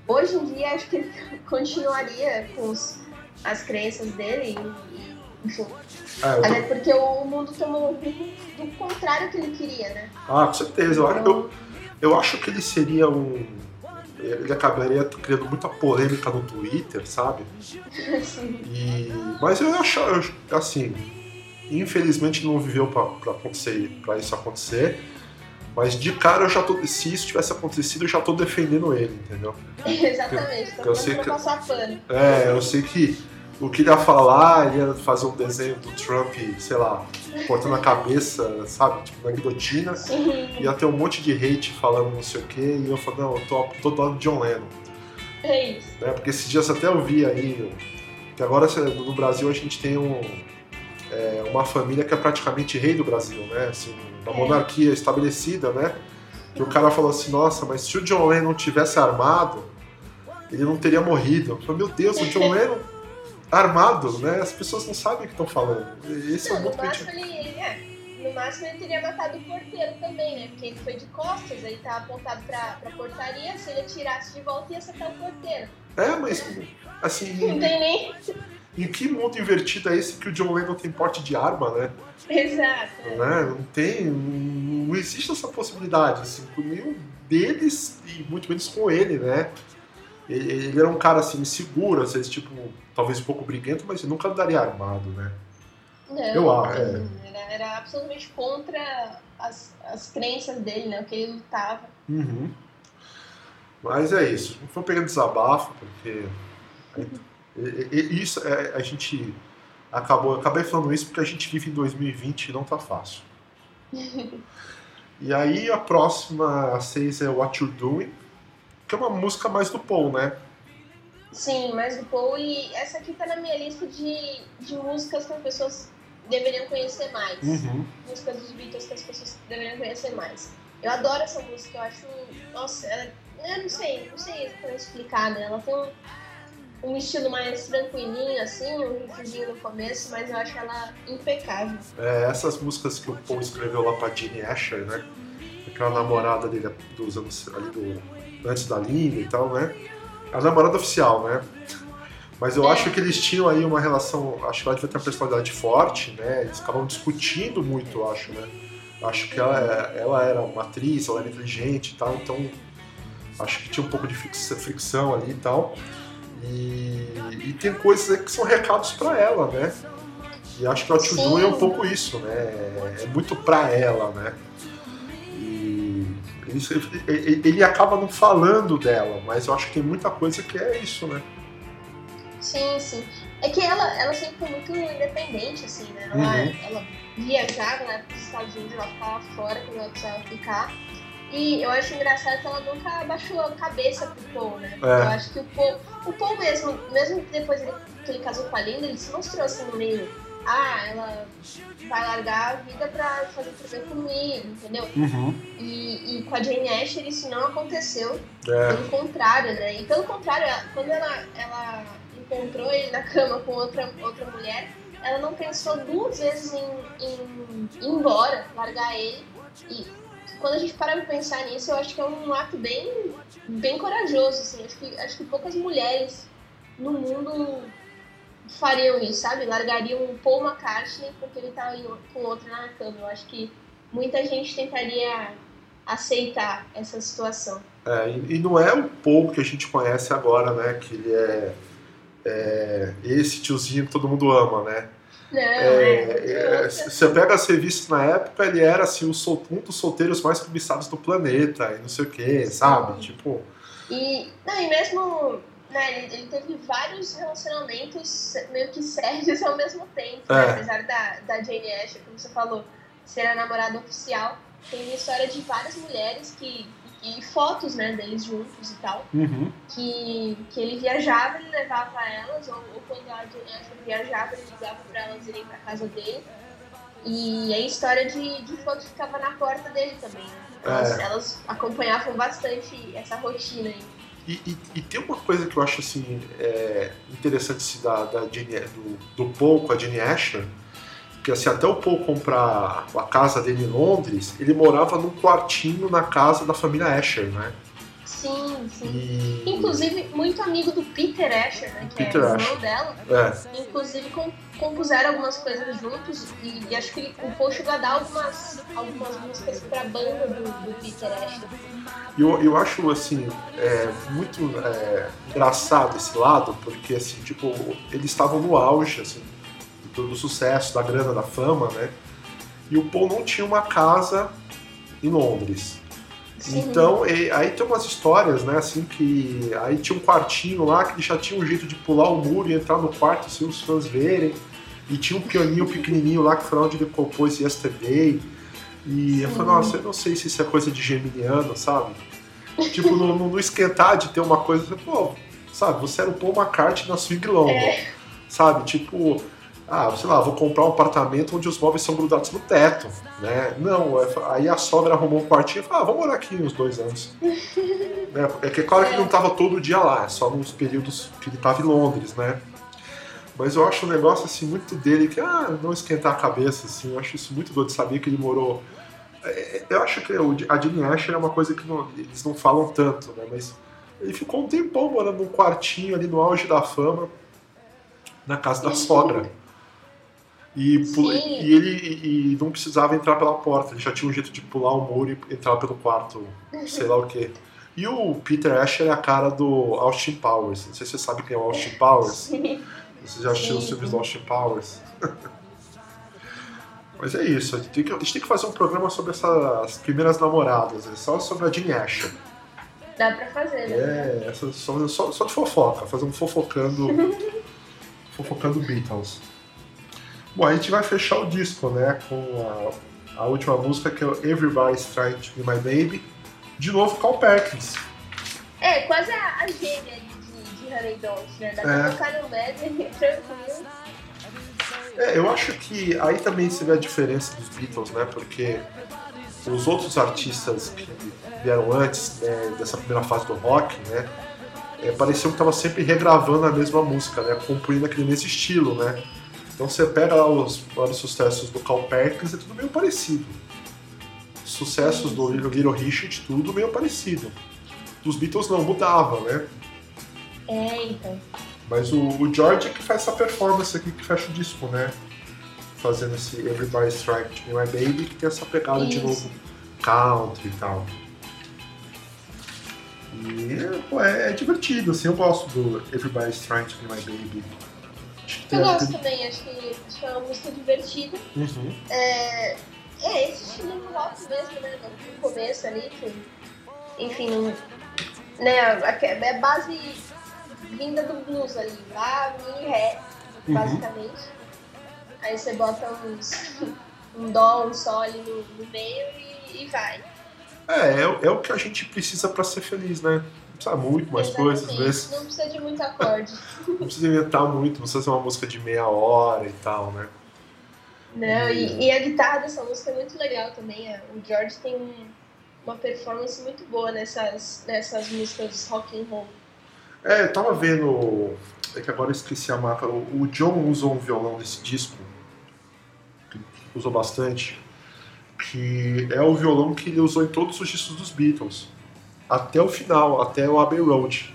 Hoje em dia, acho que ele continuaria com os, as crenças dele e, enfim. Eu tô- Até porque o mundo tomou do contrário que ele queria, né? Ah, com certeza. Eu, acho- eu, eu acho que ele seria um. Ele acabaria criando muita polêmica no Twitter, sabe? E, mas eu acho, assim, infelizmente não viveu pra pra acontecer, para isso acontecer. Mas de cara eu já tô, se isso tivesse acontecido, eu já tô defendendo ele, entendeu? exatamente, tô Eu sei que- passar pano. É, eu sei que o que ele ia falar, ele ia fazer um desenho do Trump, sei lá, cortando a cabeça, sabe, tipo na guilhotina. Sim, Ia ter um monte de hate falando não sei o que, e eu falei, não, eu tô, tô do lado de John Lennon. é isso. né? Porque esses dias até eu vi aí que agora no Brasil a gente tem um, é, uma família que é praticamente rei do Brasil, né? Assim, uma É. monarquia estabelecida, né? E o cara falou assim, nossa, mas se o John Lennon tivesse armado, ele não teria morrido. Eu falei, meu Deus, o John Lennon armado, né? As pessoas não sabem o que estão falando. Esse é o Não, no ponto máximo gente... ele, é, no máximo ele teria matado o porteiro também, né? Porque ele foi de costas, aí tá apontado pra, pra portaria, se ele atirasse de volta ia acertar o porteiro. É, mas assim, Não tem nem. em que mundo invertido é esse que o John Lennon tem porte de arma, né? Exato. né? Não tem, não existe essa possibilidade, assim, com nenhum deles e muito menos com ele, né? Ele, ele era um cara assim inseguro, às vezes tipo talvez um pouco briguento, mas nunca andaria armado, né? Não, Eu acho, ele era, era absolutamente contra as, as crenças dele, né? O que ele lutava. Uhum. Mas é isso. Não foi pegando desabafo, porque e isso é, a gente acabou, acabei falando isso porque a gente vive em 2020 e não tá fácil. E aí a próxima a seis é What You're Doing, que é uma música mais do Paul, né? Sim, mas o Paul e essa aqui tá na minha lista de, de músicas que as pessoas deveriam conhecer mais. Uhum. Músicas dos Beatles que as pessoas deveriam conhecer mais. Eu adoro essa música, eu acho. Nossa, ela, eu não sei, não sei como explicar, né? Ela tem um, um estilo mais tranquilinho, assim, um riffzinho no começo, mas eu acho ela impecável. É, essas músicas que o Paul escreveu lá pra Jeannie Asher, né? Aquela namorada dele dos anos ali do, antes da Linda e tal, né? A namorada oficial, né? Mas eu É. acho que eles tinham aí uma relação, acho que ela devia ter uma personalidade forte, né? Eles ficavam discutindo muito, eu acho, né? Acho que ela, ela era uma atriz, ela era inteligente e tal, então acho que tinha um pouco de fricção ali e tal. E, e tem coisas aí que são recados pra ela, né? E acho que o Tio é um pouco isso, né? É muito pra ela, né? E ele, acaba não falando dela, mas eu acho que tem muita coisa que é isso, né? Sim, sim. É que ela, ela sempre foi muito independente, assim, né? Ela, Uhum. ela viajava né, para os Estados Unidos, ela ficava fora quando ela precisava ficar. E eu acho engraçado que ela nunca abaixou a cabeça pro Paul, né? É. Eu acho que o Paul, o Paul mesmo, mesmo depois que ele casou com a Linda, ele se mostrou assim meio. Ah, ela vai largar a vida pra fazer tudo comigo, entendeu? Uhum. E, e com a Jane Asher isso não aconteceu. É. Pelo contrário, né? E pelo contrário, ela- quando ela, ela encontrou ele na cama com outra, outra mulher, ela não pensou duas vezes em, em ir embora, largar ele. E quando a gente para pra pensar nisso, eu acho que é um ato bem, bem corajoso, assim. Acho que, acho que poucas mulheres no mundo fariam isso, sabe? Largariam o Paul McCartney porque ele tá com outra na cama. Eu acho que muita gente tentaria aceitar essa situação. É, e, não é o Paul que a gente conhece agora, né? Que ele é é, esse tiozinho que todo mundo ama, né? Não, é, é, você pega as revistas na época, ele era assim, o sol, um dos solteiros mais cobiçados do planeta, e não sei o que, sabe? Tipo. E, não, e mesmo. Né, ele, ele, teve vários relacionamentos meio que sérios ao mesmo tempo, né? É. apesar da, da Jane Asher, como você falou, ser a namorada oficial. Tem uma história de várias mulheres que e fotos né, deles juntos e tal. Uhum. Que, que ele viajava, ele levava elas, ou, ou quando a Jane viajava, ele ligava para elas irem para casa dele. E a história de, de fotos ficava na porta dele também. Né? Elas, é. elas acompanhavam bastante essa rotina aí. E, e, e, tem uma coisa que eu acho assim é, interessante da, da Jenny, do, do Paul com a Jenny Asher, que assim, até o Paul comprar a casa dele em Londres, ele morava num quartinho na casa da família Asher, né? Sim, sim. E... Inclusive, muito amigo do Peter Asher, né? Que Peter é o irmão dela. É. Inclusive, com, compuseram algumas coisas juntos e, e acho que o Paul chegou a dar algumas, algumas músicas pra banda do, do Peter Asher. Eu, eu acho, assim, é, muito é, engraçado esse lado, porque, assim, tipo, eles estavam no auge, assim, do, do sucesso, da grana, da fama, né? E o Paul não tinha uma casa em Londres. Sim. Então, e, aí tem umas histórias, né, assim, que aí tinha um quartinho lá que já tinha um jeito de pular o muro e entrar no quarto sem os fãs verem. E tinha um pianinho pequenininho lá que foi onde ele compôs Yesterday. E Sim. eu falei, nossa, eu não sei se isso é coisa de geminiano, sabe? tipo, no, no, esquentar de ter uma coisa, pô, sabe, você era o Paul McCartney na Swing London, é. sabe? Tipo, ah, sei lá, vou comprar um apartamento onde os móveis são grudados no teto, né? Não, é, aí a sogra arrumou um quartinho e falou, ah, vamos morar aqui uns dois anos. né? É que é claro que ele não estava todo dia lá, é só nos períodos que ele estava em Londres, né? Mas eu acho um negócio assim muito dele que, ah, não esquentar a cabeça, assim, eu acho isso muito doido de saber que ele morou. É, é, eu acho que a Jimmy Asher é uma coisa que não, eles não falam tanto, né? Mas ele ficou um tempão morando num quartinho ali no auge da fama, na casa da sogra. E, e ele e não precisava entrar pela porta, ele já tinha um jeito de pular o muro e entrar pelo quarto, sei lá o que. E o Peter Asher é a cara do Austin Powers. Não sei se você sabe quem é o Austin Powers. Sim. Você já assistiu os filmes do Austin Powers? Mas é isso, a gente, tem que, a gente tem que fazer um programa sobre essas primeiras namoradas, é só sobre a Jean Asher. Dá pra fazer, né? É, essa, só, só, só de fofoca, fazer um fofocando. fofocando Beatles. Bom, a gente vai fechar o disco, né, com a, a última música que é Everybody's Trying to Be My Baby. De novo, Carl Perkins. É, quase a, a gêmea de, de Honey Don't, né? Dá pra é. tocar no tranquilo. É, eu acho que aí também se vê a diferença dos Beatles, né? Porque os outros artistas que vieram antes né, dessa primeira fase do rock, né? É, pareciam que estavam sempre regravando a mesma música, né? Compunhando aquele mesmo estilo, né? Então você pega os vários sucessos do Carl Perkins, é tudo meio parecido. Sucessos do Little Richard, tudo meio parecido. Dos Beatles não, mudava, né? É, então. Mas o, o George é que faz essa performance aqui que fecha o disco, né? Fazendo esse Everybody's Trying to Be My Baby, que tem essa pegada Isso. de novo country e tal. E pô, é, é, divertido, assim, eu gosto do Everybody's Trying to Be My Baby. Eu gosto também, acho que, acho que é uma música divertida. Uhum. É, é esse estilo rock mesmo, né? No começo ali, que, enfim, né, é base vinda do blues ali, lá, mi, ré, uhum. basicamente. Uhum. Aí você bota uns, um dó, um sol ali no, no meio e, e vai. É, é, é, o que a gente precisa para ser feliz, né? Precisa muito mais Exatamente. coisas, às vezes. Não precisa de muito acorde. não precisa inventar muito, não precisa ser uma música de meia hora e tal, né? Não, e, e a guitarra dessa música é muito legal também. O George tem uma performance muito boa nessas, nessas músicas rock and roll. É, eu tava vendo. É que agora eu esqueci a marca. O, John usou um violão nesse disco, usou bastante, que é o violão que ele usou em todos os discos dos Beatles até o final, até o Abbey Road.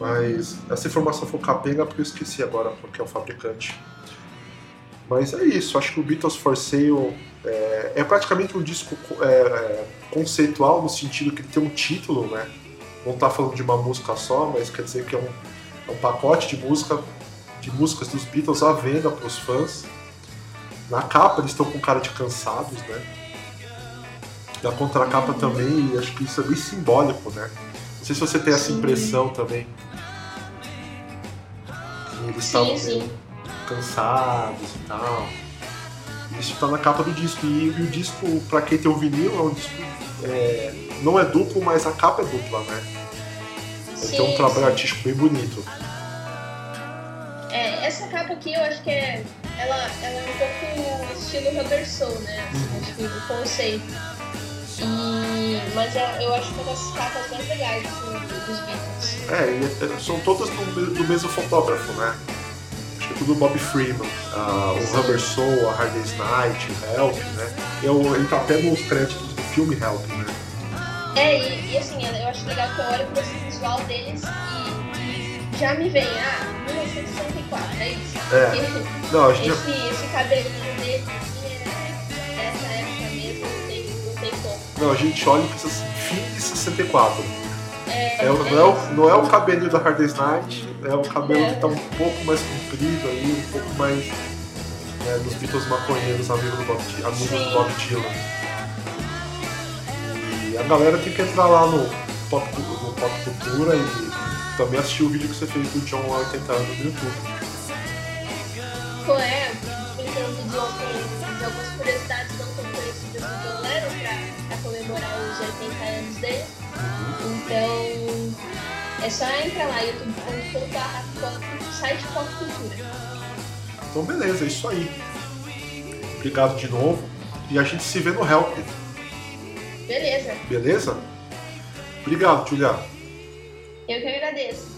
Mas essa informação foi capenga porque eu esqueci agora porque é o fabricante. Mas é isso, acho que o Beatles for Sale é, é praticamente um disco é, é, conceitual no sentido que ele tem um título, né? Não tá falando de uma música só, mas quer dizer que é um, É um pacote de música de músicas dos Beatles à venda para os fãs. Na capa eles estão com cara de cansados, né? Na contracapa uhum. também, acho que isso é bem simbólico, né? Não sei se você tem essa sim. impressão também. Que eles estavam cansados e tal. Isso está na capa do disco. E, e o disco, para quem tem o vinil, é um disco. É, não é duplo, mas a capa é dupla, né? Sim, tem um trabalho sim. artístico bem bonito. É, essa capa aqui eu acho que é. Ela, ela é um pouco estilo rubber soul, né? Uhum. Acho que o conceito. Mas eu, eu acho uma das capas mais legais dos Beatles. É, é, são todas do, do mesmo fotógrafo, né? Acho que é tudo Bob Freeman. Uh, o Rubber Soul, a Hard Day's Night, o Help, né? Eu, ele tá até nos créditos do filme Help, né? É, e, e assim, eu acho legal que eu olho pro visual deles e já me vem, ah, 1964, é isso? É. Não, a gente esse, esse cabelinho dele Não, a gente olha e pensa assim, fim de 64. É, é, não, é o, não é o cabelo da Hard Night, é o cabelo é. que tá um pouco mais comprido aí, um pouco mais né, dos Beatles maconheiros, amigos do Bob, amigo do Bob Dylan. E a galera tem que entrar lá no Pop, no Pop Cultura e também assistir o vídeo que você fez do John 80 anos no YouTube. Pô, é, brincando de, é só entrar lá, youtube.com.br site Pop Cultura. Então beleza, é isso aí. Obrigado de novo. E a gente se vê no Help. Beleza. Beleza? Obrigado, Julia. Eu que agradeço.